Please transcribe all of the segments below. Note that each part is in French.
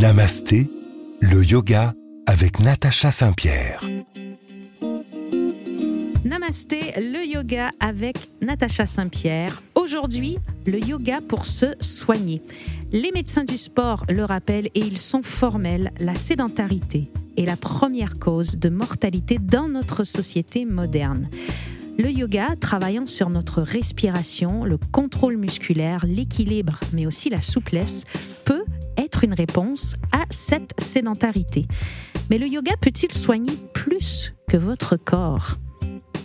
Namasté, le yoga avec Natacha Saint-Pierre. Namasté, le yoga avec Natacha Saint-Pierre. Aujourd'hui, le yoga pour se soigner. Les médecins du sport le rappellent et ils sont formels, la sédentarité est la première cause de mortalité dans notre société moderne. Le yoga, travaillant sur notre respiration, le contrôle musculaire, l'équilibre, mais aussi la souplesse, peut une réponse à cette sédentarité. Mais le yoga peut-il soigner plus que votre corps?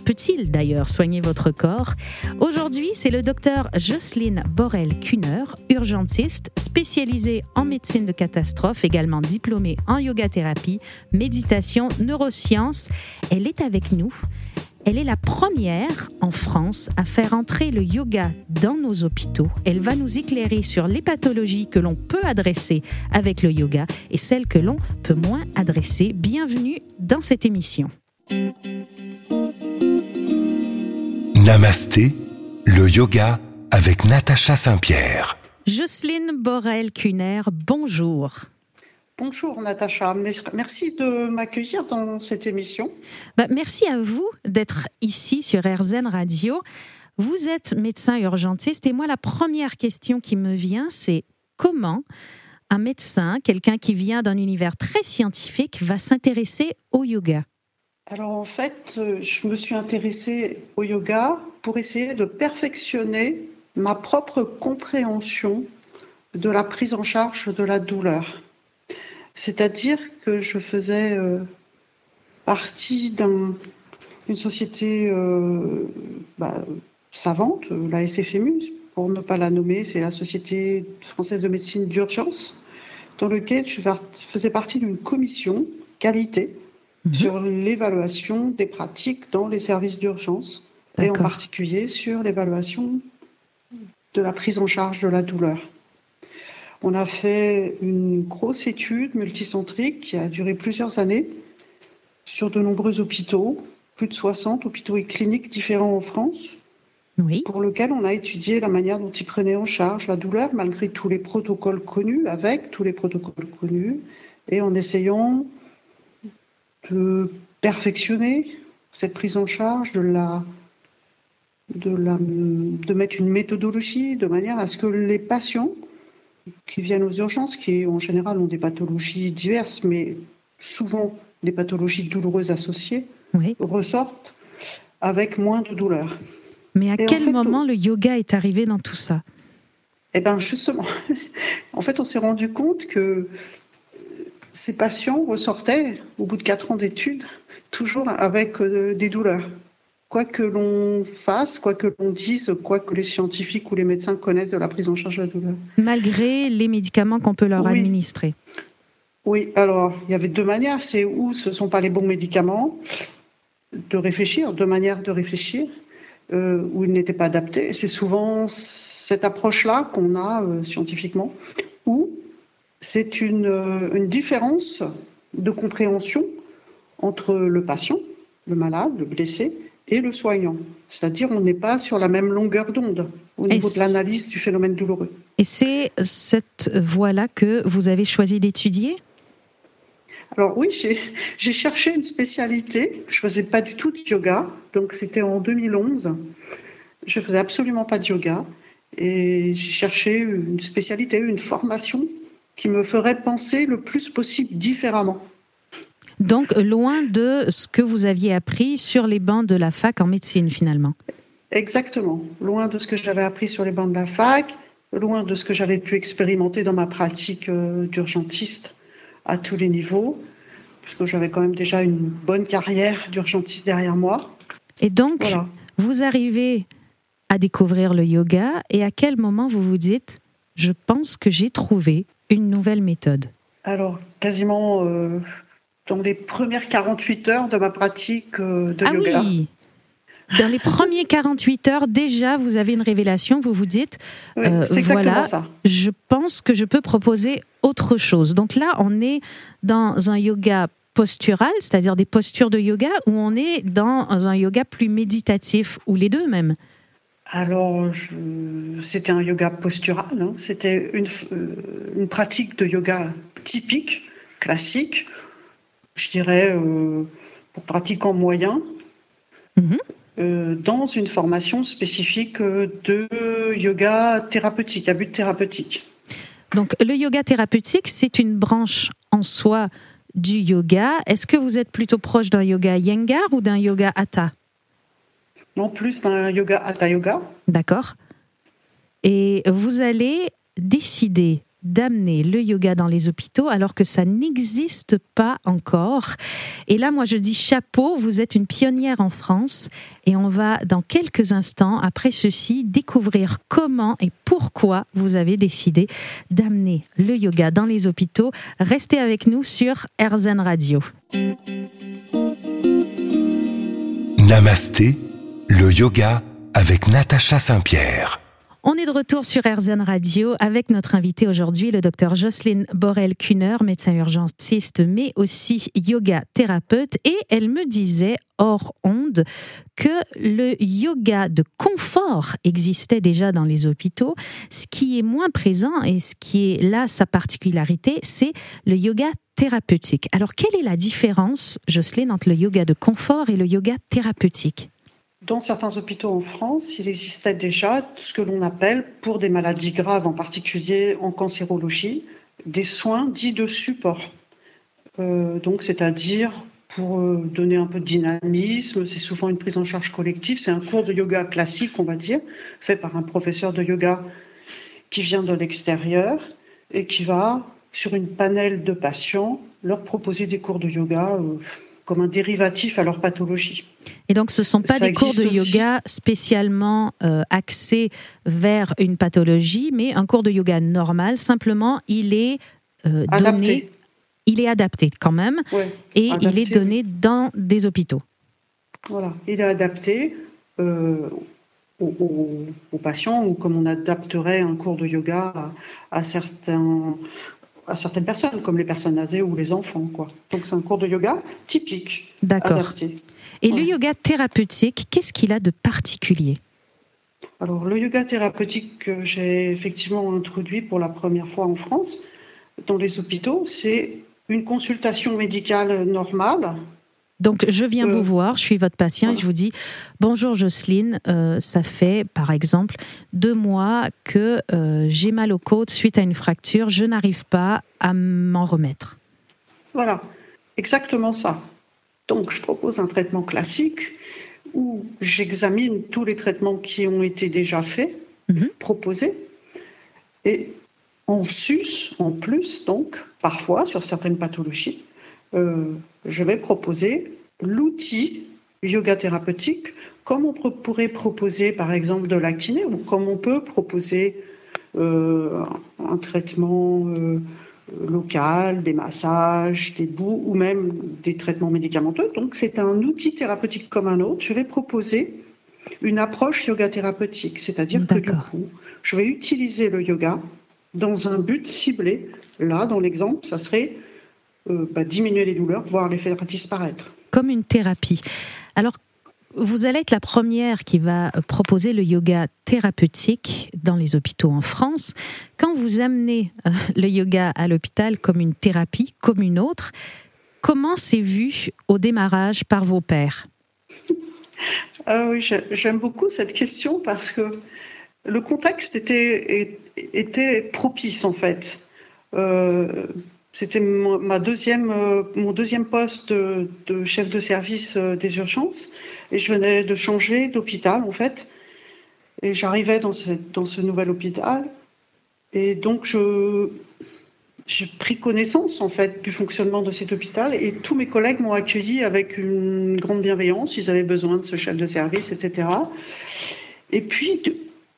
Peut-il d'ailleurs soigner votre corps? Aujourd'hui, c'est le docteur Jocelyne Borel-Kuhner, urgentiste, spécialisée en médecine de catastrophe, également diplômée en yoga thérapie, méditation, neurosciences. Elle est avec nous. Elle est la première en France à faire entrer le yoga dans nos hôpitaux. Elle va nous éclairer sur les pathologies que l'on peut adresser avec le yoga et celles que l'on peut moins adresser. Bienvenue dans cette émission. Namasté, le yoga avec Natacha Saint-Pierre. Jocelyne Borel-Cuner, bonjour. Bonjour Natacha, merci de m'accueillir dans cette émission. Bah, merci à vous d'être ici sur RZN Radio. Vous êtes médecin urgentiste et moi la première question qui me vient c'est comment un médecin, quelqu'un qui vient d'un univers très scientifique, va s'intéresser au yoga? Alors en fait, je me suis intéressée au yoga pour essayer de perfectionner ma propre compréhension de la prise en charge de la douleur. C'est-à-dire que je faisais euh, partie d'une société euh, bah, savante, la SFMU, pour ne pas la nommer, c'est la Société française de médecine d'urgence, dans laquelle je faisais partie d'une commission qualité mhm. sur l'évaluation des pratiques dans les services d'urgence, et en particulier sur l'évaluation de la prise en charge de la douleur. On a fait une grosse étude multicentrique qui a duré plusieurs années sur de nombreux hôpitaux, plus de 60 hôpitaux et cliniques différents en France, oui. pour lequel on a étudié la manière dont ils prenaient en charge la douleur malgré tous les protocoles connus, avec tous les protocoles connus, et en essayant de perfectionner cette prise en charge, de la, de, la, de mettre une méthodologie de manière à ce que les patients qui viennent aux urgences, qui en général ont des pathologies diverses, mais souvent des pathologies douloureuses associées, ressortent avec moins de douleur. Mais à quel moment le yoga est arrivé dans tout ça? Eh bien justement, en fait on s'est rendu compte que ces patients ressortaient au bout de quatre ans d'études toujours avec euh, des douleurs quoi que l'on fasse, quoi que l'on dise, quoi que les scientifiques ou les médecins connaissent de la prise en charge de la douleur. Malgré les médicaments qu'on peut leur administrer. Oui, alors il y avait deux manières. C'est où ce ne sont pas les bons médicaments, de réfléchir, deux manières de réfléchir, euh, où ils n'étaient pas adaptés. C'est souvent cette approche-là qu'on a euh, scientifiquement, où c'est une, euh, une différence de compréhension entre le patient, le malade, le blessé, et le soignant. C'est-à-dire on n'est pas sur la même longueur d'onde au niveau de l'analyse du phénomène douloureux. Et c'est cette voie-là que vous avez choisi d'étudier? Alors oui, j'ai cherché une spécialité. Je faisais pas du tout de yoga, donc c'était en 2011. Je faisais absolument pas de yoga et j'ai cherché une spécialité, une formation qui me ferait penser le plus possible différemment. Donc, loin de ce que vous aviez appris sur les bancs de la fac en médecine, finalement. Exactement. Loin de ce que j'avais appris sur les bancs de la fac, loin de ce que j'avais pu expérimenter dans ma pratique euh, d'urgentiste à tous les niveaux, puisque j'avais quand même déjà une bonne carrière d'urgentiste derrière moi. Et donc, vous arrivez à découvrir le yoga et à quel moment vous vous dites, je pense que j'ai trouvé une nouvelle méthode Alors, quasiment euh, dans les premières 48 heures de ma pratique euh, de ah yoga. Oui. Dans les premiers 48 heures, déjà, vous avez une révélation, vous vous dites, euh, voilà, ça. je pense que je peux proposer autre chose. Donc là, on est dans un yoga postural, c'est-à-dire des postures de yoga, ou on est dans un yoga plus méditatif, ou les deux même Alors, c'était un yoga postural. Hein. C'était une, une, pratique de yoga typique, classique, je dirais pour pratiquants moyens. Mhm. Euh, dans une formation spécifique de yoga thérapeutique, à but thérapeutique. Donc le yoga thérapeutique, c'est une branche en soi du yoga. Est-ce que vous êtes plutôt proche d'un yoga Yengar ou d'un yoga Hatha? Non, plus d'un yoga Hatha Yoga. D'accord. Et vous allez décider d'amener le yoga dans les hôpitaux alors que ça n'existe pas encore. Et là, moi, je dis chapeau, vous êtes une pionnière en France et on va dans quelques instants, après ceci, découvrir comment et pourquoi vous avez décidé d'amener le yoga dans les hôpitaux. Restez avec nous sur RZN Radio. Namasté, le yoga avec Natacha Saint-Pierre. On est de retour sur RZN Radio avec notre invité aujourd'hui, le docteur Jocelyne Borel-Kuhner, médecin urgentiste, mais aussi yoga thérapeute. Et elle me disait, hors onde, que le yoga de confort existait déjà dans les hôpitaux. Ce qui est moins présent et ce qui est là sa particularité, c'est le yoga thérapeutique. Alors, quelle est la différence, Jocelyne, entre le yoga de confort et le yoga thérapeutique? Dans certains hôpitaux en France, il existait déjà ce que l'on appelle, pour des maladies graves, en particulier en cancérologie, des soins dits de support. Euh, donc, c'est-à-dire pour euh, donner un peu de dynamisme, c'est souvent une prise en charge collective, c'est un cours de yoga classique, on va dire, fait par un professeur de yoga qui vient de l'extérieur et qui va, sur une panel de patients, leur proposer des cours de yoga. Euh, comme un dérivatif à leur pathologie. Et donc, ce ne sont pas des cours de yoga spécialement euh, axés vers une pathologie, mais un cours de yoga normal. Simplement, il est euh, donné, il est adapté quand même, et il est donné dans des hôpitaux. Voilà, il est adapté euh, aux, patients, ou comme on adapterait un cours de yoga à certains à certaines personnes, comme les personnes âgées ou les enfants. Quoi. Donc c'est un cours de yoga typique, D'accord. Et le yoga thérapeutique, qu'est-ce qu'il a de particulier? Alors le yoga thérapeutique que j'ai effectivement introduit pour la première fois en France, dans les hôpitaux, c'est une consultation médicale normale donc, je viens vous euh, voir, je suis votre patient et je vous dis Bonjour Jocelyne, euh, ça fait par exemple deux mois que euh, j'ai mal aux côtes suite à une fracture, je n'arrive pas à m'en remettre. Voilà, exactement ça. Donc, je propose un traitement classique où j'examine tous les traitements qui ont été déjà faits, mhm. proposés, et en sus, en plus, donc, parfois, sur certaines pathologies, euh, je vais proposer l'outil yoga thérapeutique comme on pourrait proposer par exemple de l'actiné ou comme on peut proposer euh, un traitement euh, local, des massages, des bouts ou même des traitements médicamenteux. Donc c'est un outil thérapeutique comme un autre. Je vais proposer une approche yoga thérapeutique, c'est-à-dire que du coup, je vais utiliser le yoga dans un but ciblé. Là, dans l'exemple, ça serait bah, diminuer les douleurs, voire les faire disparaître. Comme une thérapie. Alors, vous allez être la première qui va proposer le yoga thérapeutique dans les hôpitaux en France. Quand vous amenez euh, le yoga à l'hôpital comme une thérapie, comme une autre, comment c'est vu au démarrage par vos pairs? Ah Oui, j'aime beaucoup cette question parce que le contexte était, était propice en fait. Euh, c'était euh, mon deuxième poste de, chef de service euh, des urgences. Et je venais de changer d'hôpital, en fait. Et j'arrivais dans, ce nouvel hôpital. Et donc, j'ai pris connaissance, en fait, du fonctionnement de cet hôpital. Et tous mes collègues m'ont accueilli avec une grande bienveillance. Ils avaient besoin de ce chef de service, etc. Et puis,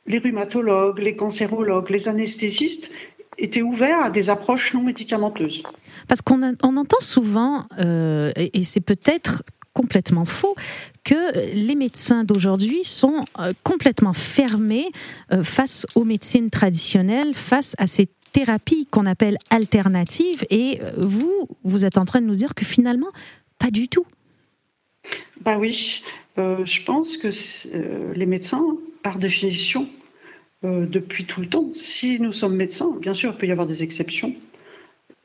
les rhumatologues, les cancérologues, les anesthésistes, était ouvert à des approches non médicamenteuses. Parce qu'on on entend souvent, euh, et, c'est peut-être complètement faux, que les médecins d'aujourd'hui sont euh, complètement fermés euh, face aux médecines traditionnelles, face à ces thérapies qu'on appelle alternatives. Et vous, vous êtes en train de nous dire que finalement, pas du tout. Bah oui, je pense que les médecins par définition, euh, depuis tout le temps. Si nous sommes médecins, bien sûr, il peut y avoir des exceptions,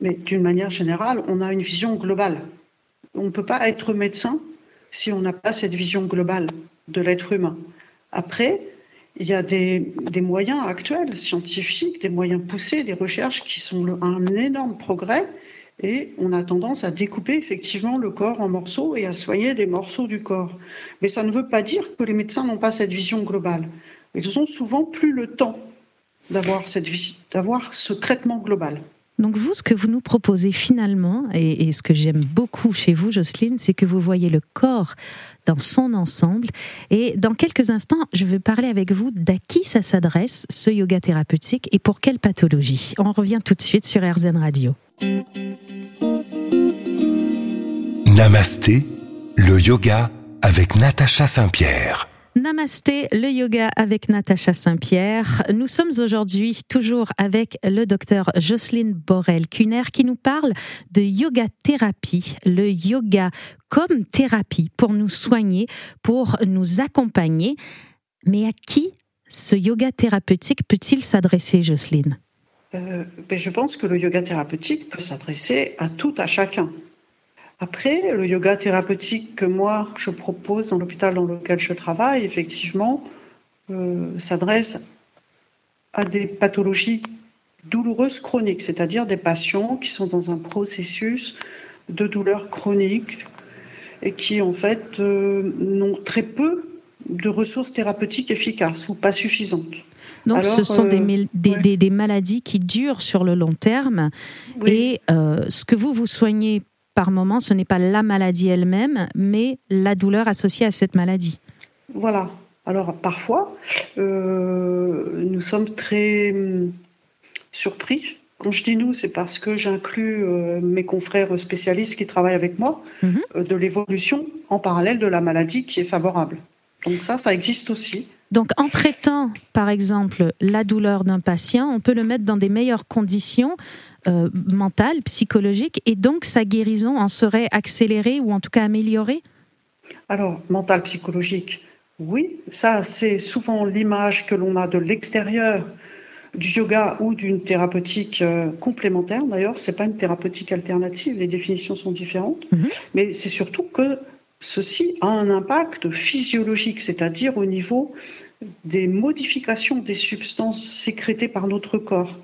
mais d'une manière générale, on a une vision globale. On ne peut pas être médecin si on n'a pas cette vision globale de l'être humain. Après, il y a des, moyens actuels, scientifiques, des moyens poussés, des recherches qui sont un énorme progrès. Et on a tendance à découper effectivement le corps en morceaux et à soigner des morceaux du corps. Mais ça ne veut pas dire que les médecins n'ont pas cette vision globale. Ils ont souvent plus le temps d'avoir ce traitement global. Donc vous, ce que vous nous proposez finalement, et, ce que j'aime beaucoup chez vous, Jocelyne, c'est que vous voyez le corps dans son ensemble. Et dans quelques instants, je vais parler avec vous d'à qui ça s'adresse, ce yoga thérapeutique, et pour quelle pathologie. On revient tout de suite sur RZN Radio. Namasté, le yoga avec Natacha Saint-Pierre. Namasté, le yoga avec Natacha Saint-Pierre. Nous sommes aujourd'hui toujours avec le docteur Jocelyne Borel-Cuner qui nous parle de yoga thérapie, le yoga comme thérapie pour nous soigner, pour nous accompagner. Mais à qui ce yoga thérapeutique peut-il s'adresser, Jocelyne? Euh, ben, Je pense que le yoga thérapeutique peut s'adresser à tout, à chacun. Après, le yoga thérapeutique que moi je propose dans l'hôpital dans lequel je travaille, effectivement, euh, s'adresse à des pathologies douloureuses chroniques, c'est-à-dire des patients qui sont dans un processus de douleur chronique et qui en fait euh, n'ont très peu de ressources thérapeutiques efficaces ou pas suffisantes. Donc ce sont des, euh, des, maladies qui durent sur le long terme et ce que vous vous soignez par moment, ce n'est pas la maladie elle-même, mais la douleur associée à cette maladie. Voilà. Alors parfois, euh, nous sommes très hum, surpris. Quand je dis nous, c'est parce que j'inclus euh, mes confrères spécialistes qui travaillent avec moi mhm. euh, de l'évolution en parallèle de la maladie qui est favorable. Donc ça, ça existe aussi. Donc en traitant, par exemple, la douleur d'un patient, on peut le mettre dans des meilleures conditions euh, mentales, psychologiques, et donc sa guérison en serait accélérée ou en tout cas améliorée? Alors, mental, psychologique, oui. Ça, c'est souvent l'image que l'on a de l'extérieur du yoga ou d'une thérapeutique euh, complémentaire. D'ailleurs, ce n'est pas une thérapeutique alternative, les définitions sont différentes. Mhm. Mais c'est surtout que Ceci a un impact physiologique, c'est-à-dire au niveau des modifications des substances sécrétées par notre corps.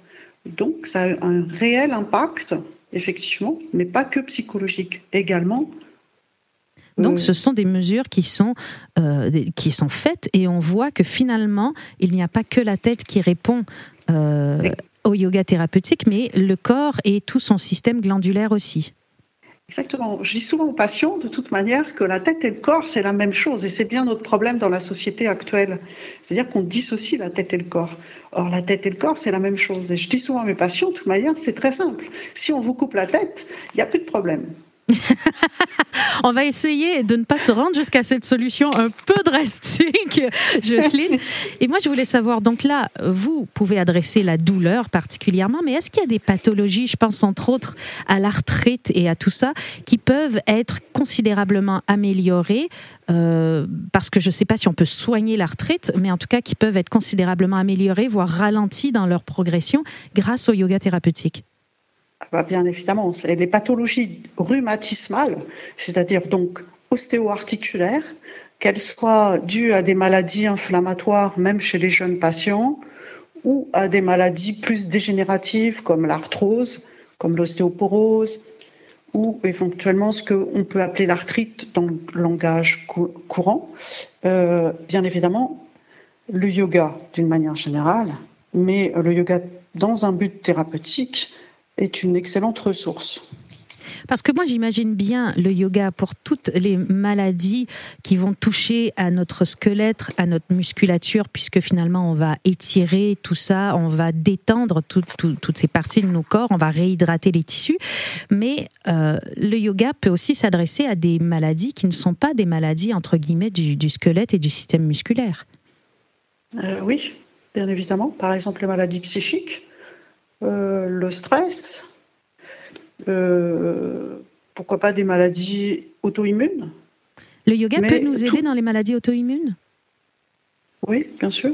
Donc ça a un réel impact, effectivement, mais pas que psychologique, également. Donc ce sont des mesures qui sont, euh, qui sont faites et on voit que finalement, il n'y a pas que la tête qui répond euh, au yoga thérapeutique, mais le corps et tout son système glandulaire aussi. Exactement. Je dis souvent aux patients, de toute manière, que la tête et le corps, c'est la même chose. Et c'est bien notre problème dans la société actuelle. C'est-à-dire qu'on dissocie la tête et le corps. Or, la tête et le corps, c'est la même chose. Et je dis souvent à mes patients, de toute manière, c'est très simple. Si on vous coupe la tête, il n'y a plus de problème. On va essayer de ne pas se rendre jusqu'à cette solution un peu drastique, Jocelyne. Et moi, je voulais savoir, donc là, vous pouvez adresser la douleur particulièrement, mais est-ce qu'il y a des pathologies, je pense entre autres à l'arthrite et à tout ça, qui peuvent être considérablement améliorées euh, parce que je ne sais pas si on peut soigner l'arthrite, mais en tout cas qui peuvent être considérablement améliorées, voire ralenties dans leur progression grâce au yoga thérapeutique? Bah, bien évidemment, c'est les pathologies rhumatismales, c'est-à-dire donc ostéo-articulaires, qu'elles soient dues à des maladies inflammatoires, même chez les jeunes patients, ou à des maladies plus dégénératives comme l'arthrose, comme l'ostéoporose, ou éventuellement ce qu'on peut appeler l'arthrite dans le langage courant. Euh, bien évidemment, le yoga d'une manière générale, mais le yoga dans un but thérapeutique est une excellente ressource. Parce que moi, j'imagine bien le yoga pour toutes les maladies qui vont toucher à notre squelette, à notre musculature, puisque finalement, on va étirer tout ça, on va détendre toutes ces parties de nos corps, on va réhydrater les tissus. Mais euh, le yoga peut aussi s'adresser à des maladies qui ne sont pas des maladies, entre guillemets, du, squelette et du système musculaire. Euh, oui, bien évidemment. Par exemple, les maladies psychiques euh, le stress, euh, pourquoi pas des maladies auto-immunes. Le yoga peut nous aider dans les maladies auto-immunes? Oui, bien sûr.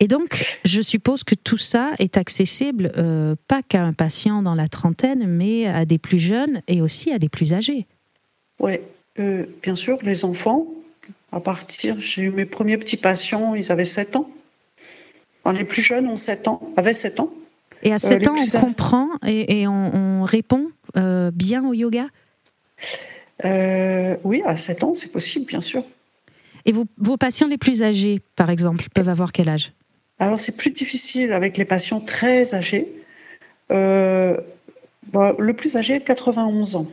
Et donc, je suppose que tout ça est accessible euh, pas qu'à un patient dans la trentaine, mais à des plus jeunes et aussi à des plus âgés. Oui, euh, bien sûr, les enfants, à partir, j'ai eu mes premiers petits patients, ils avaient 7 ans. les plus jeunes ont 7 ans, avaient 7 ans. Et à 7 ans, on comprend et, on, répond bien au yoga? Oui, à 7 ans, c'est possible, bien sûr. Et vos patients les plus âgés, par exemple, peuvent avoir quel âge? Alors, c'est plus difficile avec les patients très âgés. Euh, le plus âgé, 91 ans.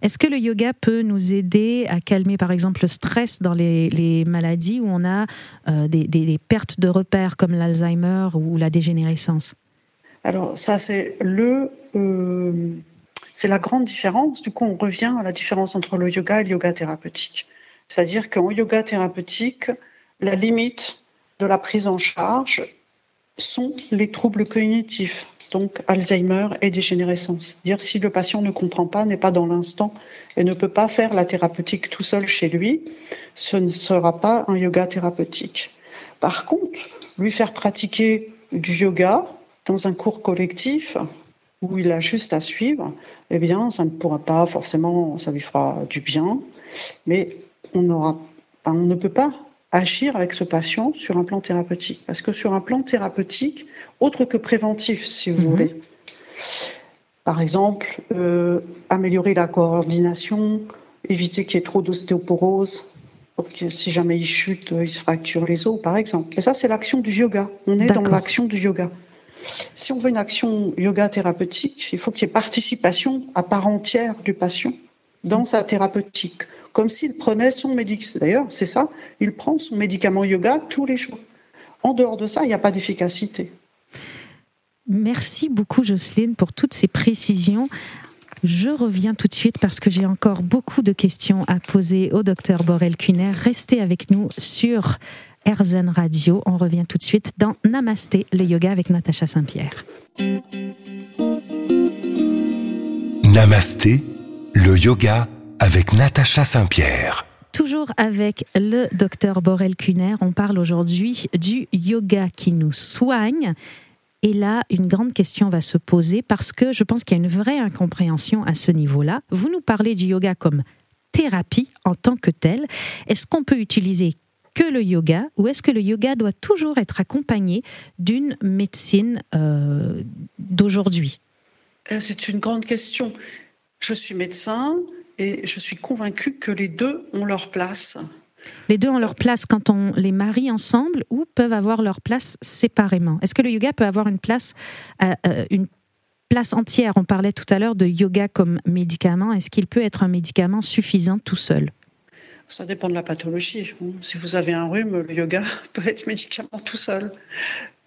Est-ce que le yoga peut nous aider à calmer, par exemple, le stress dans les, maladies où on a euh, des, pertes de repères comme l'Alzheimer ou la dégénérescence? Alors, ça, c'est le. Euh, c'est la grande différence. Du coup, on revient à la différence entre le yoga et le yoga thérapeutique. C'est-à-dire qu'en yoga thérapeutique, la limite de la prise en charge sont les troubles cognitifs, donc Alzheimer et dégénérescence. Dire si le patient ne comprend pas, n'est pas dans l'instant et ne peut pas faire la thérapeutique tout seul chez lui, ce ne sera pas un yoga thérapeutique. Par contre, lui faire pratiquer du yoga dans un cours collectif où il a juste à suivre, eh bien, ça ne pourra pas forcément, ça lui fera du bien, mais on, aura, on ne peut pas agir avec ce patient sur un plan thérapeutique. Parce que sur un plan thérapeutique, autre que préventif, si vous mhm. voulez, par exemple, euh, améliorer la coordination, éviter qu'il y ait trop d'ostéoporose, si jamais il chute, il se fracture les os, par exemple. Et ça, c'est l'action du yoga. On est dans l'action du yoga. Si on veut une action yoga thérapeutique, il faut qu'il y ait participation à part entière du patient dans sa thérapeutique comme s'il prenait son médicament. D'ailleurs, c'est ça, il prend son médicament yoga tous les jours. En dehors de ça, il n'y a pas d'efficacité. Merci beaucoup, Jocelyne, pour toutes ces précisions. Je reviens tout de suite parce que j'ai encore beaucoup de questions à poser au docteur Borel Kuner. Restez avec nous sur RZN Radio. On revient tout de suite dans Namasté, le yoga avec Natacha Saint-Pierre. Namasté, le yoga avec Natacha Saint-Pierre. Toujours avec le docteur Borel Kuner, on parle aujourd'hui du yoga qui nous soigne. Et là, une grande question va se poser parce que je pense qu'il y a une vraie incompréhension à ce niveau-là. Vous nous parlez du yoga comme thérapie en tant que telle. Est-ce qu'on peut utiliser que le yoga ou est-ce que le yoga doit toujours être accompagné d'une médecine euh, d'aujourd'hui? Euh, C'est une grande question. Je suis médecin, et je suis convaincue que les deux ont leur place. Les deux ont leur place quand on les marie ensemble ou peuvent avoir leur place séparément Est-ce que le yoga peut avoir une place, euh, euh, une place entière? On parlait tout à l'heure de yoga comme médicament. Est-ce qu'il peut être un médicament suffisant tout seul? Ça dépend de la pathologie. Si vous avez un rhume, le yoga peut être médicament tout seul.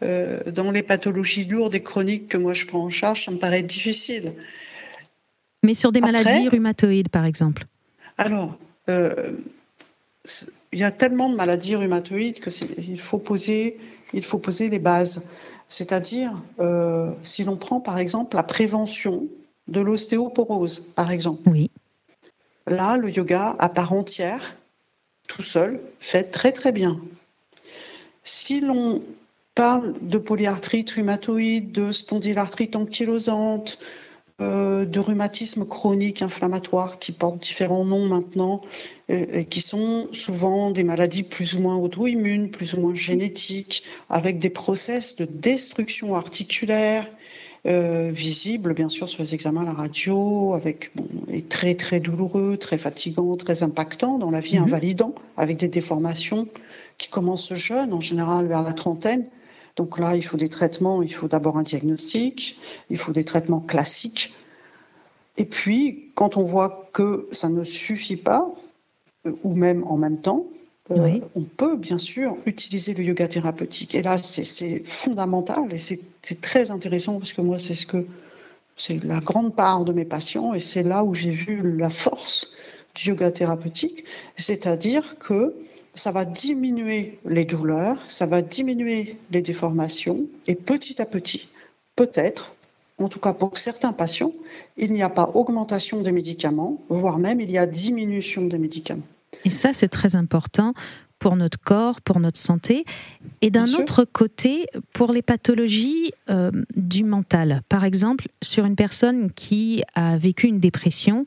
Euh, dans les pathologies lourdes et chroniques que moi je prends en charge, ça me paraît difficile. Mais sur des maladies rhumatoïdes, par exemple Alors, euh, il y a tellement de maladies rhumatoïdes qu'il faut poser, il faut poser les bases. C'est-à-dire, euh, si l'on prend par exemple la prévention de l'ostéoporose, par exemple. Oui. Là, le yoga à part entière, tout seul, fait très très bien. Si l'on parle de polyarthrite rhumatoïde, de spondylarthrite ankylosante, euh, de rhumatisme chronique inflammatoire qui portent différents noms maintenant, euh, et qui sont souvent des maladies plus ou moins auto-immunes, plus ou moins génétiques, avec des process de destruction articulaire euh, visibles, bien sûr, sur les examens à la radio, avec bon, et très très douloureux, très fatigant, très impactant dans la vie, mhm. invalidant, avec des déformations qui commencent jeunes, en général vers la trentaine, donc là, il faut des traitements, il faut d'abord un diagnostic, il faut des traitements classiques. Et puis, quand on voit que ça ne suffit pas, euh, ou même en même temps, on peut bien sûr utiliser le yoga thérapeutique. Et là, c'est fondamental et c'est très intéressant parce que moi, c'est ce que c'est la grande part de mes patients et c'est là où j'ai vu la force du yoga thérapeutique, c'est-à-dire que ça va diminuer les douleurs, ça va diminuer les déformations, et petit à petit, peut-être, en tout cas pour certains patients, il n'y a pas augmentation des médicaments, voire même il y a diminution des médicaments. Et ça, c'est très important pour notre corps, pour notre santé, et d'un autre côté, pour les pathologies euh, du mental. Par exemple, sur une personne qui a vécu une dépression,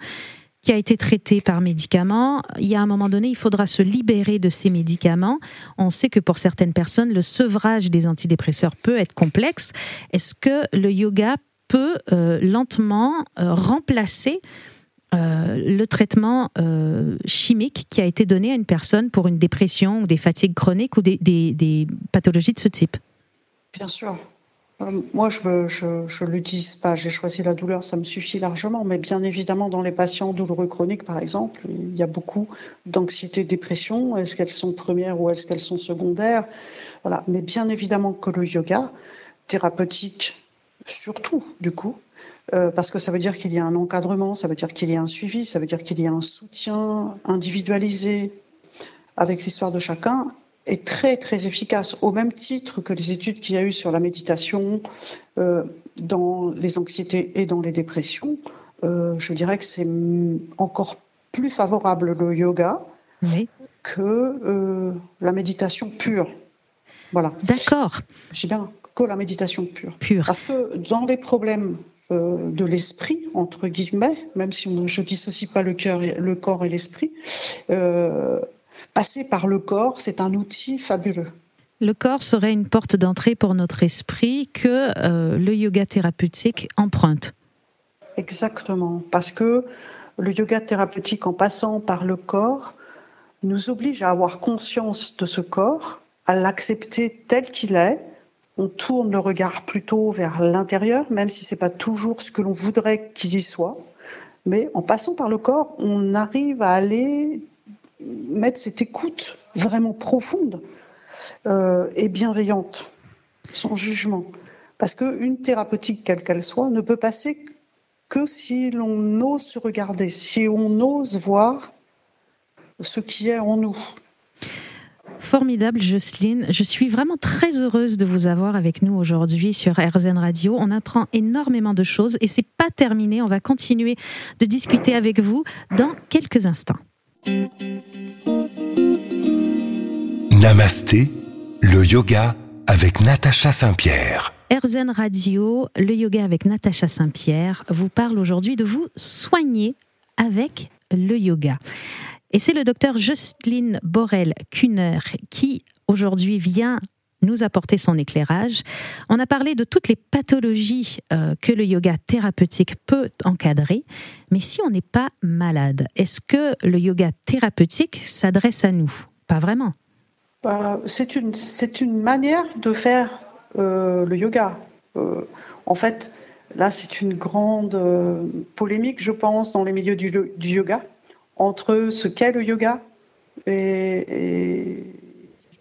qui a été traitée par médicaments, il y a un moment donné, il faudra se libérer de ces médicaments. On sait que pour certaines personnes, le sevrage des antidépresseurs peut être complexe. Est-ce que le yoga peut euh, lentement euh, remplacer euh, le traitement chimique qui a été donné à une personne pour une dépression ou des fatigues chroniques ou des, pathologies de ce type Bien sûr. moi, je ne l'utilise pas. J'ai choisi la douleur, ça me suffit largement. Mais bien évidemment, dans les patients douloureux chroniques, par exemple, il y a beaucoup d'anxiété, dépression. Est-ce qu'elles sont premières ou est-ce qu'elles sont secondaires? Voilà. Mais bien évidemment que le yoga thérapeutique surtout du coup, euh, parce que ça veut dire qu'il y a un encadrement, ça veut dire qu'il y a un suivi, ça veut dire qu'il y a un soutien individualisé avec l'histoire de chacun, est très très efficace, au même titre que les études qu'il y a eu sur la méditation euh, dans les anxiétés et dans les dépressions. Euh, je dirais que c'est encore plus favorable le yoga que la méditation pure. Voilà. D'accord. J'ai bien que la méditation pure. Parce que dans les problèmes euh, de l'esprit, entre guillemets, même si on, je dissocie pas le, cœur le corps et l'esprit, euh, passer par le corps, c'est un outil fabuleux. Le corps serait une porte d'entrée pour notre esprit que euh, le yoga thérapeutique emprunte. Exactement, parce que le yoga thérapeutique, en passant par le corps, nous oblige à avoir conscience de ce corps, à l'accepter tel qu'il est, on tourne le regard plutôt vers l'intérieur, même si ce n'est pas toujours ce que l'on voudrait qu'il y soit. Mais en passant par le corps, on arrive à aller mettre cette écoute vraiment profonde euh, et bienveillante, sans jugement. Parce qu'une thérapeutique, quelle qu'elle soit, ne peut passer que si l'on ose se regarder, si on ose voir ce qui est en nous. Formidable, Jocelyne. Je suis vraiment très heureuse de vous avoir avec nous aujourd'hui sur RZN Radio. On apprend énormément de choses et c'est pas terminé. On va continuer de discuter avec vous dans quelques instants. Namasté, le yoga avec Natacha Saint-Pierre. RZN Radio, le yoga avec Natacha Saint-Pierre vous parle aujourd'hui de vous soigner avec le yoga. Et c'est le docteur Jocelyne Borel-Kuhner qui aujourd'hui vient nous apporter son éclairage. On a parlé de toutes les pathologies euh, que le yoga thérapeutique peut encadrer, mais si on n'est pas malade, est-ce que le yoga thérapeutique s'adresse à nous? Pas vraiment. Bah, c'est une, une manière de faire euh, le yoga. Euh, en fait, là, c'est une grande polémique, je pense, dans les milieux du, du yoga entre ce qu'est le yoga et,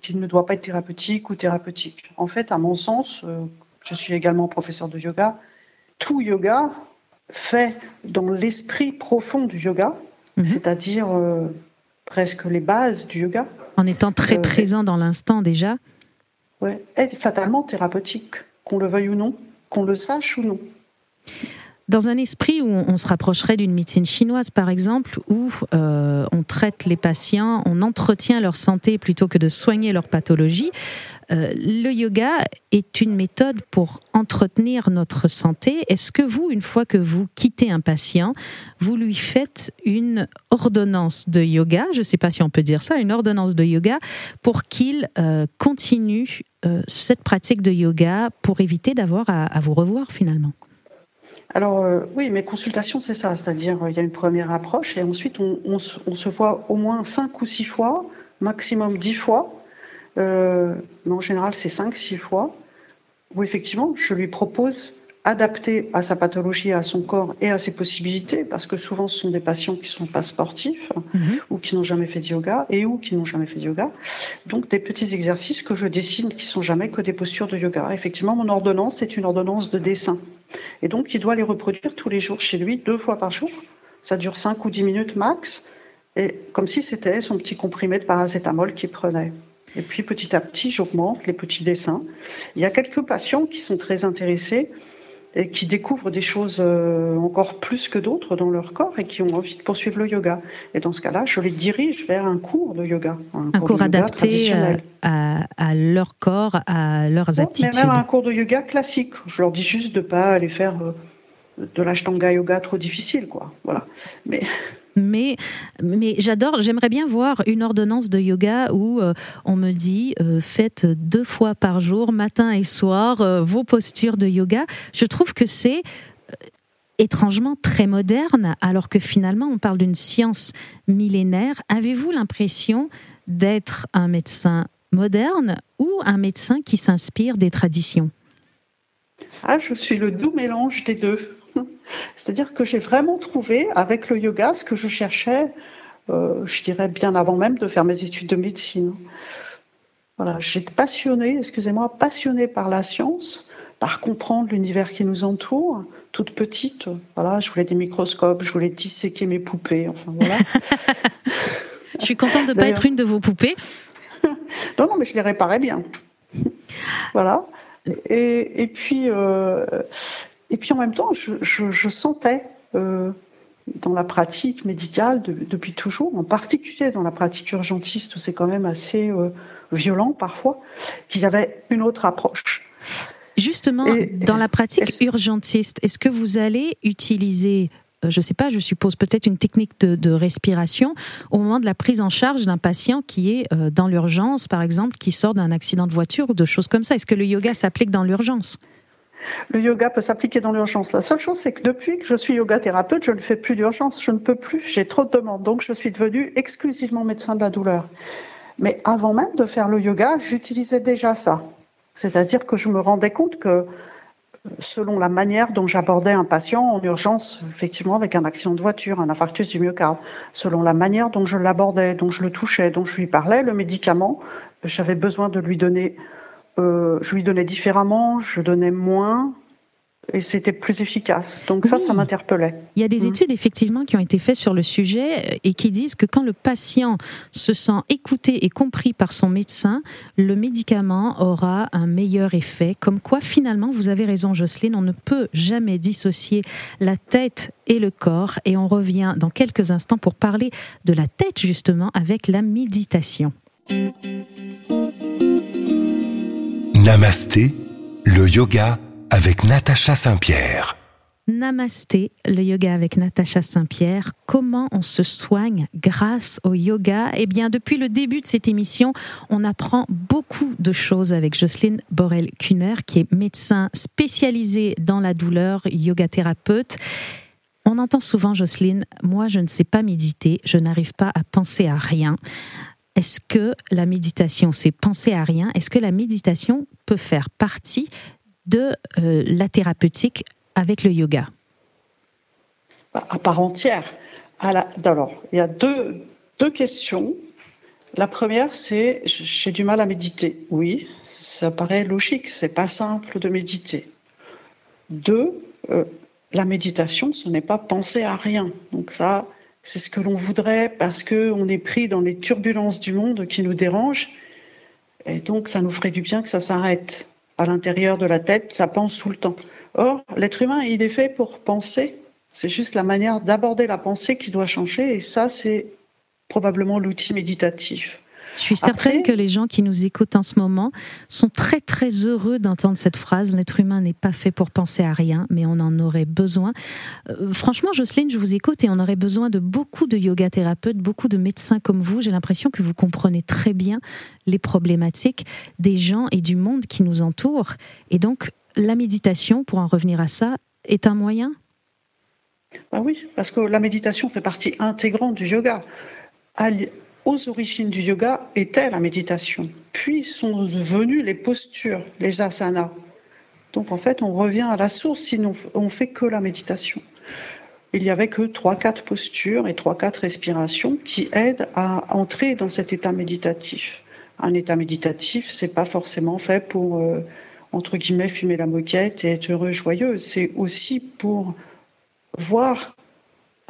qui ne doit pas être thérapeutique ou thérapeutique. En fait, à mon sens, euh, je suis également professeur de yoga, tout yoga fait dans l'esprit profond du yoga, mhm. c'est-à-dire euh, presque les bases du yoga. En étant très euh, présent dans l'instant déjà. Oui, est fatalement thérapeutique, qu'on le veuille ou non, qu'on le sache ou non. Dans un esprit où on se rapprocherait d'une médecine chinoise, par exemple, où euh, on traite les patients, on entretient leur santé plutôt que de soigner leur pathologie, euh, le yoga est une méthode pour entretenir notre santé. Est-ce que vous, une fois que vous quittez un patient, vous lui faites une ordonnance de yoga, je ne sais pas si on peut dire ça, une ordonnance de yoga, pour qu'il euh, continue cette pratique de yoga pour éviter d'avoir à vous revoir finalement? Alors euh, oui, mes consultations, c'est ça, c'est-à-dire euh, il y a une première approche et ensuite on, se voit au moins cinq ou six fois, maximum dix fois, euh, mais en général c'est cinq, six fois, où effectivement je lui propose adapté à sa pathologie, à son corps et à ses possibilités, parce que souvent ce sont des patients qui ne sont pas sportifs mhm. ou qui n'ont jamais fait de yoga et ou qui n'ont jamais fait de yoga. Donc des petits exercices que je dessine qui sont jamais que des postures de yoga. Effectivement, mon ordonnance est une ordonnance de dessin. Et donc il doit les reproduire tous les jours chez lui, deux fois par jour. Ça dure 5 ou 10 minutes max, et comme si c'était son petit comprimé de paracétamol qu'il prenait. Et puis petit à petit, j'augmente les petits dessins. Il y a quelques patients qui sont très intéressés et qui découvrent des choses euh, encore plus que d'autres dans leur corps et qui ont envie de poursuivre le yoga. Et dans ce cas-là, je les dirige vers un cours de yoga. Un, cours, adapté euh, à, leur corps, à leurs aptitudes. Mais même un cours de yoga classique. Je leur dis juste de ne pas aller faire euh, de l'ashtanga yoga trop difficile. Quoi. Voilà. Mais mais, mais j'adore, j'aimerais bien voir une ordonnance de yoga où euh, on me dit euh, faites deux fois par jour, matin et soir, euh, vos postures de yoga. Je trouve que c'est étrangement très moderne, alors que finalement on parle d'une science millénaire. Avez-vous l'impression d'être un médecin moderne ou un médecin qui s'inspire des traditions? Ah, je suis le doux mélange des deux. C'est-à-dire que j'ai vraiment trouvé avec le yoga ce que je cherchais, euh, je dirais bien avant même de faire mes études de médecine. Voilà, j'étais passionnée, excusez-moi, passionnée par la science, par comprendre l'univers qui nous entoure. Toute petite, voilà, je voulais des microscopes, je voulais disséquer mes poupées, enfin voilà. je suis contente de ne pas être une de vos poupées. non, non, mais je les réparais bien. voilà. Et, et puis, euh, et puis en même temps, je, sentais euh, dans la pratique médicale depuis toujours, en particulier dans la pratique urgentiste où c'est quand même assez euh, violent parfois, qu'il y avait une autre approche. Justement, dans la pratique urgentiste, est-ce que vous allez utiliser euh, je ne sais pas, je suppose peut-être une technique de, respiration au moment de la prise en charge d'un patient qui est dans l'urgence, par exemple, qui sort d'un accident de voiture ou de choses comme ça? Est-ce que le yoga s'applique dans l'urgence? Le yoga peut s'appliquer dans l'urgence. La seule chose, c'est que depuis que je suis yoga thérapeute, je ne fais plus d'urgence. Je ne peux plus. J'ai trop de demandes. Donc, je suis devenue exclusivement médecin de la douleur. Mais avant même de faire le yoga, j'utilisais déjà ça. C'est-à-dire que je me rendais compte que selon la manière dont j'abordais un patient en urgence, effectivement avec un accident de voiture, un infarctus du myocarde, selon la manière dont je l'abordais, dont je le touchais, dont je lui parlais, le médicament, j'avais besoin de lui donner euh, je lui donnais différemment, je donnais moins, et c'était plus efficace. Donc ça, ça m'interpellait. Il y a des mm. études effectivement qui ont été faites sur le sujet euh, et qui disent que quand le patient se sent écouté et compris par son médecin, le médicament aura un meilleur effet. Comme quoi, finalement, vous avez raison, Jocelyne, on ne peut jamais dissocier la tête et le corps. Et on revient dans quelques instants pour parler de la tête justement avec la méditation. Namasté, le yoga avec Natacha Saint-Pierre. Namasté, le yoga avec Natacha Saint-Pierre. Comment on se soigne grâce au yoga? Eh bien, depuis le début de cette émission, on apprend beaucoup de choses avec Jocelyne Borel-Kuhner, qui est médecin spécialisé dans la douleur, yoga thérapeute. On entend souvent, Jocelyne, moi je ne sais pas méditer, je n'arrive pas à penser à rien. Est-ce que la méditation, c'est penser à rien? Est-ce que la méditation peut faire partie de euh, la thérapeutique avec le yoga? À part entière. alors, il y a deux, deux questions. La première, c'est j'ai du mal à méditer. Oui, ça paraît logique, c'est pas simple de méditer. Deux, euh, la méditation, ce n'est pas penser à rien. Donc ça, c'est ce que l'on voudrait parce qu'on est pris dans les turbulences du monde qui nous dérangent. Et donc, ça nous ferait du bien que ça s'arrête. À l'intérieur de la tête, ça pense tout le temps. Or, l'être humain, il est fait pour penser. C'est juste la manière d'aborder la pensée qui doit changer. Et ça, c'est probablement l'outil méditatif. Je suis certaine que les gens qui nous écoutent en ce moment sont très très heureux d'entendre cette phrase. L'être humain n'est pas fait pour penser à rien, mais on en aurait besoin. Euh, franchement, Jocelyne, je vous écoute et on aurait besoin de beaucoup de yoga thérapeutes, beaucoup de médecins comme vous. J'ai l'impression que vous comprenez très bien les problématiques des gens et du monde qui nous entoure. Et donc, la méditation, pour en revenir à ça, est un moyen? Bah oui, parce que la méditation fait partie intégrante du yoga aux origines du yoga était la méditation, puis sont devenues les postures, les asanas. Donc en fait, on revient à la source, sinon on fait que la méditation. Il y avait que trois, quatre postures et trois, quatre respirations qui aident à entrer dans cet état méditatif. Un état méditatif, c'est pas forcément fait pour euh, entre guillemets fumer la moquette et être heureux, joyeux. C'est aussi pour voir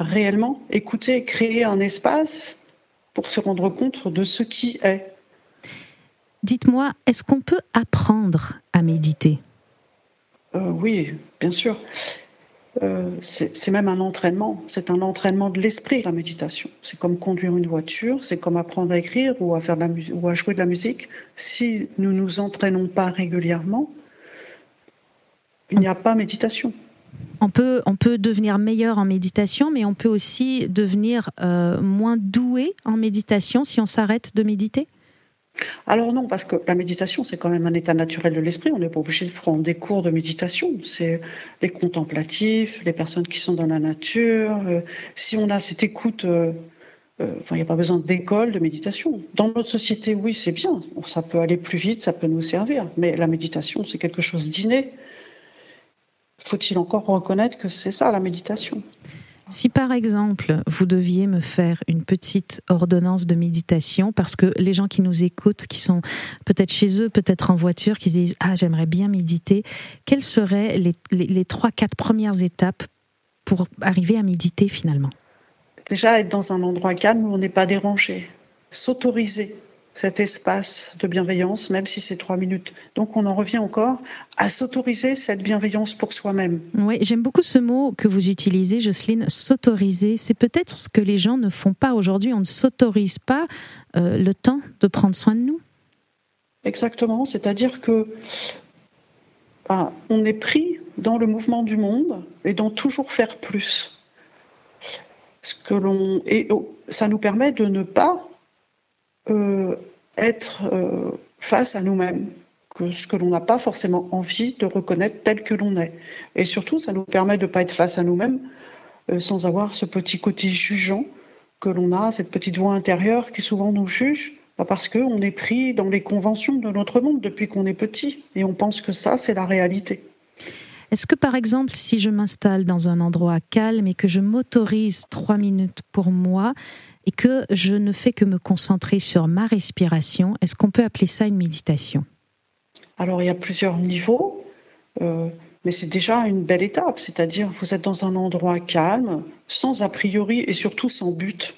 réellement, écouter, créer un espace pour se rendre compte de ce qui est. Dites-moi, est-ce qu'on peut apprendre à méditer? Oui, bien sûr. c'est même un entraînement, c'est un entraînement de l'esprit, la méditation. C'est comme conduire une voiture, c'est comme apprendre à écrire ou à, faire de la ou à jouer de la musique. Si nous ne nous entraînons pas régulièrement, il n'y a pas méditation. On peut, on peut devenir meilleur en méditation, mais on peut aussi devenir euh, moins doué en méditation si on s'arrête de méditer? Alors non, parce que la méditation, c'est quand même un état naturel de l'esprit. On n'est pas obligé de prendre des cours de méditation. C'est les contemplatifs, les personnes qui sont dans la nature. Euh, si on a cette écoute, euh, il n'y a pas besoin d'école de méditation. Dans notre société, oui, c'est bien. Ça peut aller plus vite, ça peut nous servir. Mais la méditation, c'est quelque chose d'inné faut-il encore reconnaître que c'est ça la méditation? Si par exemple vous deviez me faire une petite ordonnance de méditation, parce que les gens qui nous écoutent, qui sont peut-être chez eux, peut-être en voiture, qui disent Ah, j'aimerais bien méditer, quelles seraient les, trois, quatre premières étapes pour arriver à méditer finalement? Déjà, être dans un endroit calme où on n'est pas dérangé, s'autoriser cet espace de bienveillance, même si c'est trois minutes. Donc on en revient encore à s'autoriser cette bienveillance pour soi-même. Oui, j'aime beaucoup ce mot que vous utilisez, Jocelyne, s'autoriser. C'est peut-être ce que les gens ne font pas aujourd'hui. On ne s'autorise pas euh, le temps de prendre soin de nous. Exactement, c'est-à-dire que bah, on est pris dans le mouvement du monde et dans toujours faire plus. Ce que l'on et oh, ça nous permet de ne pas être euh, face à nous-mêmes, que ce que l'on n'a pas forcément envie de reconnaître tel que l'on est. Et surtout, ça nous permet de ne pas être face à nous-mêmes euh, sans avoir ce petit côté jugeant que l'on a, cette petite voix intérieure qui souvent nous juge, bah, parce qu'on est pris dans les conventions de notre monde depuis qu'on est petit, et on pense que ça, c'est la réalité. Est-ce que par exemple, si je m'installe dans un endroit calme et que je m'autorise trois minutes pour moi, et que je ne fais que me concentrer sur ma respiration, est-ce qu'on peut appeler ça une méditation? Alors il y a plusieurs niveaux, euh, mais c'est déjà une belle étape, c'est-à-dire vous êtes dans un endroit calme, sans a priori et surtout sans but,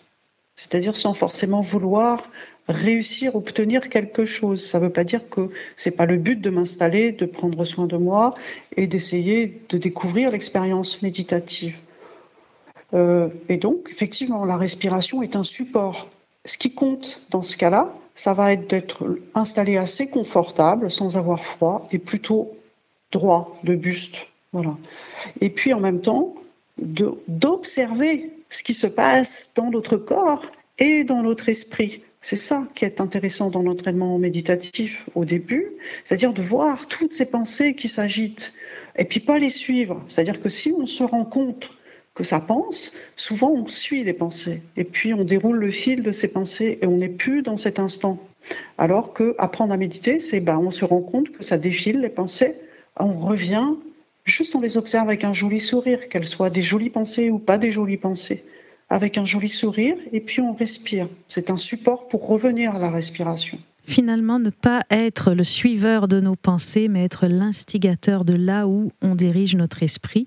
c'est-à-dire sans forcément vouloir réussir, obtenir quelque chose. Ça ne veut pas dire que c'est pas le but de m'installer, de prendre soin de moi et d'essayer de découvrir l'expérience méditative. Euh, et donc, effectivement, la respiration est un support. Ce qui compte dans ce cas-là, ça va être d'être installé assez confortable, sans avoir froid, et plutôt droit de buste. Voilà. Et puis en même temps, d'observer ce qui se passe dans notre corps et dans notre esprit. C'est ça qui est intéressant dans l'entraînement méditatif au début, c'est-à-dire de voir toutes ces pensées qui s'agitent et puis pas les suivre. C'est-à-dire que si on se rend compte que ça pense, souvent on suit les pensées et puis on déroule le fil de ces pensées et on n'est plus dans cet instant. Alors que apprendre à méditer, c'est ben on se rend compte que ça défile les pensées, on revient, juste on les observe avec un joli sourire, qu'elles soient des jolies pensées ou pas des jolies pensées, avec un joli sourire et puis on respire. C'est un support pour revenir à la respiration finalement ne pas être le suiveur de nos pensées, mais être l'instigateur de là où on dirige notre esprit.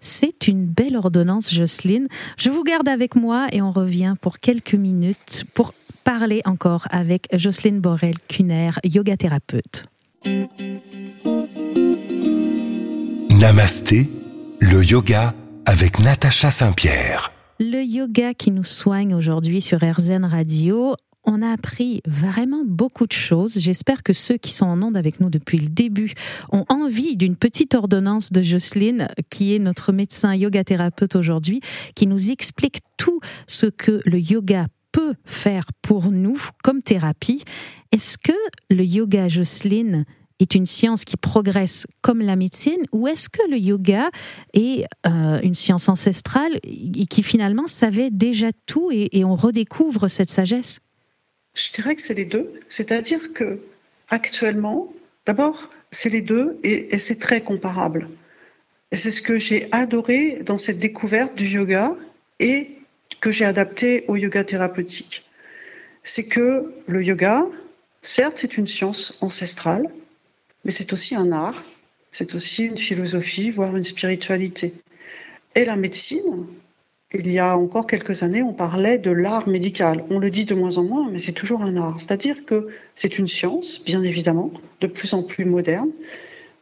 C'est une belle ordonnance, Jocelyne. Je vous garde avec moi et on revient pour quelques minutes pour parler encore avec Jocelyne Borel-Cuner, yoga thérapeute. Namasté, le yoga avec Natacha Saint-Pierre. Le yoga qui nous soigne aujourd'hui sur RZN Radio on a appris vraiment beaucoup de choses. J'espère que ceux qui sont en onde avec nous depuis le début ont envie d'une petite ordonnance de Jocelyne, qui est notre médecin yoga thérapeute aujourd'hui, qui nous explique tout ce que le yoga peut faire pour nous comme thérapie. Est-ce que le yoga, Jocelyne, est une science qui progresse comme la médecine ou est-ce que le yoga est euh, une science ancestrale et qui finalement savait déjà tout et on redécouvre cette sagesse? Je dirais que c'est les deux. C'est-à-dire que actuellement, d'abord, c'est les deux et, c'est très comparable. Et c'est ce que j'ai adoré dans cette découverte du yoga et que j'ai adapté au yoga thérapeutique. C'est que le yoga, certes, c'est une science ancestrale, mais c'est aussi un art, c'est aussi une philosophie, voire une spiritualité. Et la médecine, il y a encore quelques années, on parlait de l'art médical. On le dit de moins en moins, mais c'est toujours un art. C'est-à-dire que c'est une science, bien évidemment, de plus en plus moderne,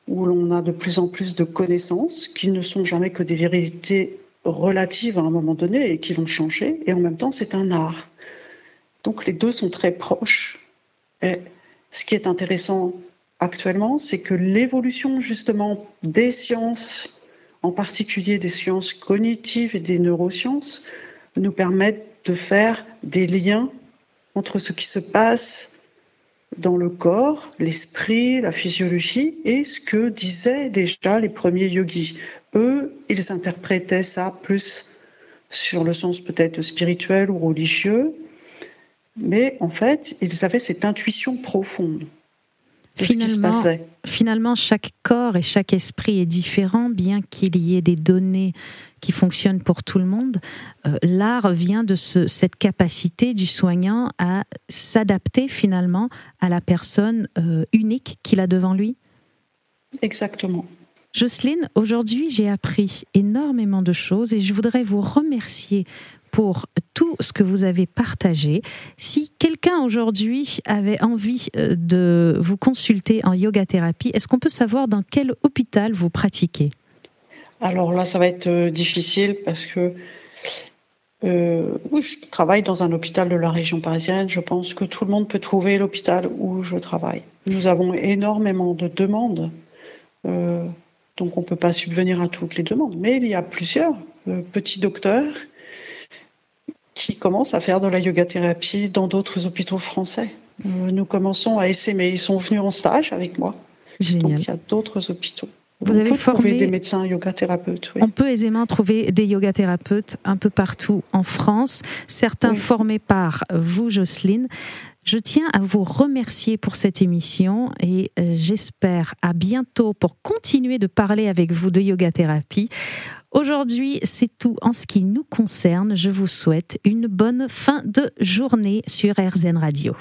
où l'on a de plus en plus de connaissances qui ne sont jamais que des vérités relatives à un moment donné et qui vont changer. Et en même temps, c'est un art. Donc les deux sont très proches. Et ce qui est intéressant actuellement, c'est que l'évolution justement des sciences, en particulier des sciences cognitives et des neurosciences, nous permettent de faire des liens entre ce qui se passe dans le corps, l'esprit, la physiologie et ce que disaient déjà les premiers yogis. Eux, ils interprétaient ça plus sur le sens peut-être spirituel ou religieux, mais en fait, ils avaient cette intuition profonde finalement, finalement, chaque corps et chaque esprit est différent, bien qu'il y ait des données qui fonctionnent pour tout le monde. Euh, l'art vient de cette capacité du soignant à s'adapter finalement à la personne euh, unique qu'il a devant lui. Exactement. Jocelyne, aujourd'hui j'ai appris énormément de choses et je voudrais vous remercier pour tout ce que vous avez partagé. Si quelqu'un aujourd'hui avait envie euh, de vous consulter en yoga thérapie, est-ce qu'on peut savoir dans quel hôpital vous pratiquez? Alors là, ça va être euh, difficile parce que euh, je travaille dans un hôpital de la région parisienne. Je pense que tout le monde peut trouver l'hôpital où je travaille. Nous avons énormément de demandes, donc on ne peut pas subvenir à toutes les demandes. Mais il y a plusieurs petits docteurs qui commencent à faire de la yoga thérapie dans d'autres hôpitaux français. Euh, nous commençons à essayer, ils sont venus en stage avec moi. Donc il y a d'autres hôpitaux. Vous on avez peut formé... des médecins yoga thérapeutes. On peut aisément trouver des yoga thérapeutes un peu partout en France, certains formés par vous, Jocelyne. Je tiens à vous remercier pour cette émission et euh, j'espère à bientôt pour continuer de parler avec vous de yoga thérapie. Aujourd'hui, c'est tout en ce qui nous concerne. Je vous souhaite une bonne fin de journée sur RZN Radio.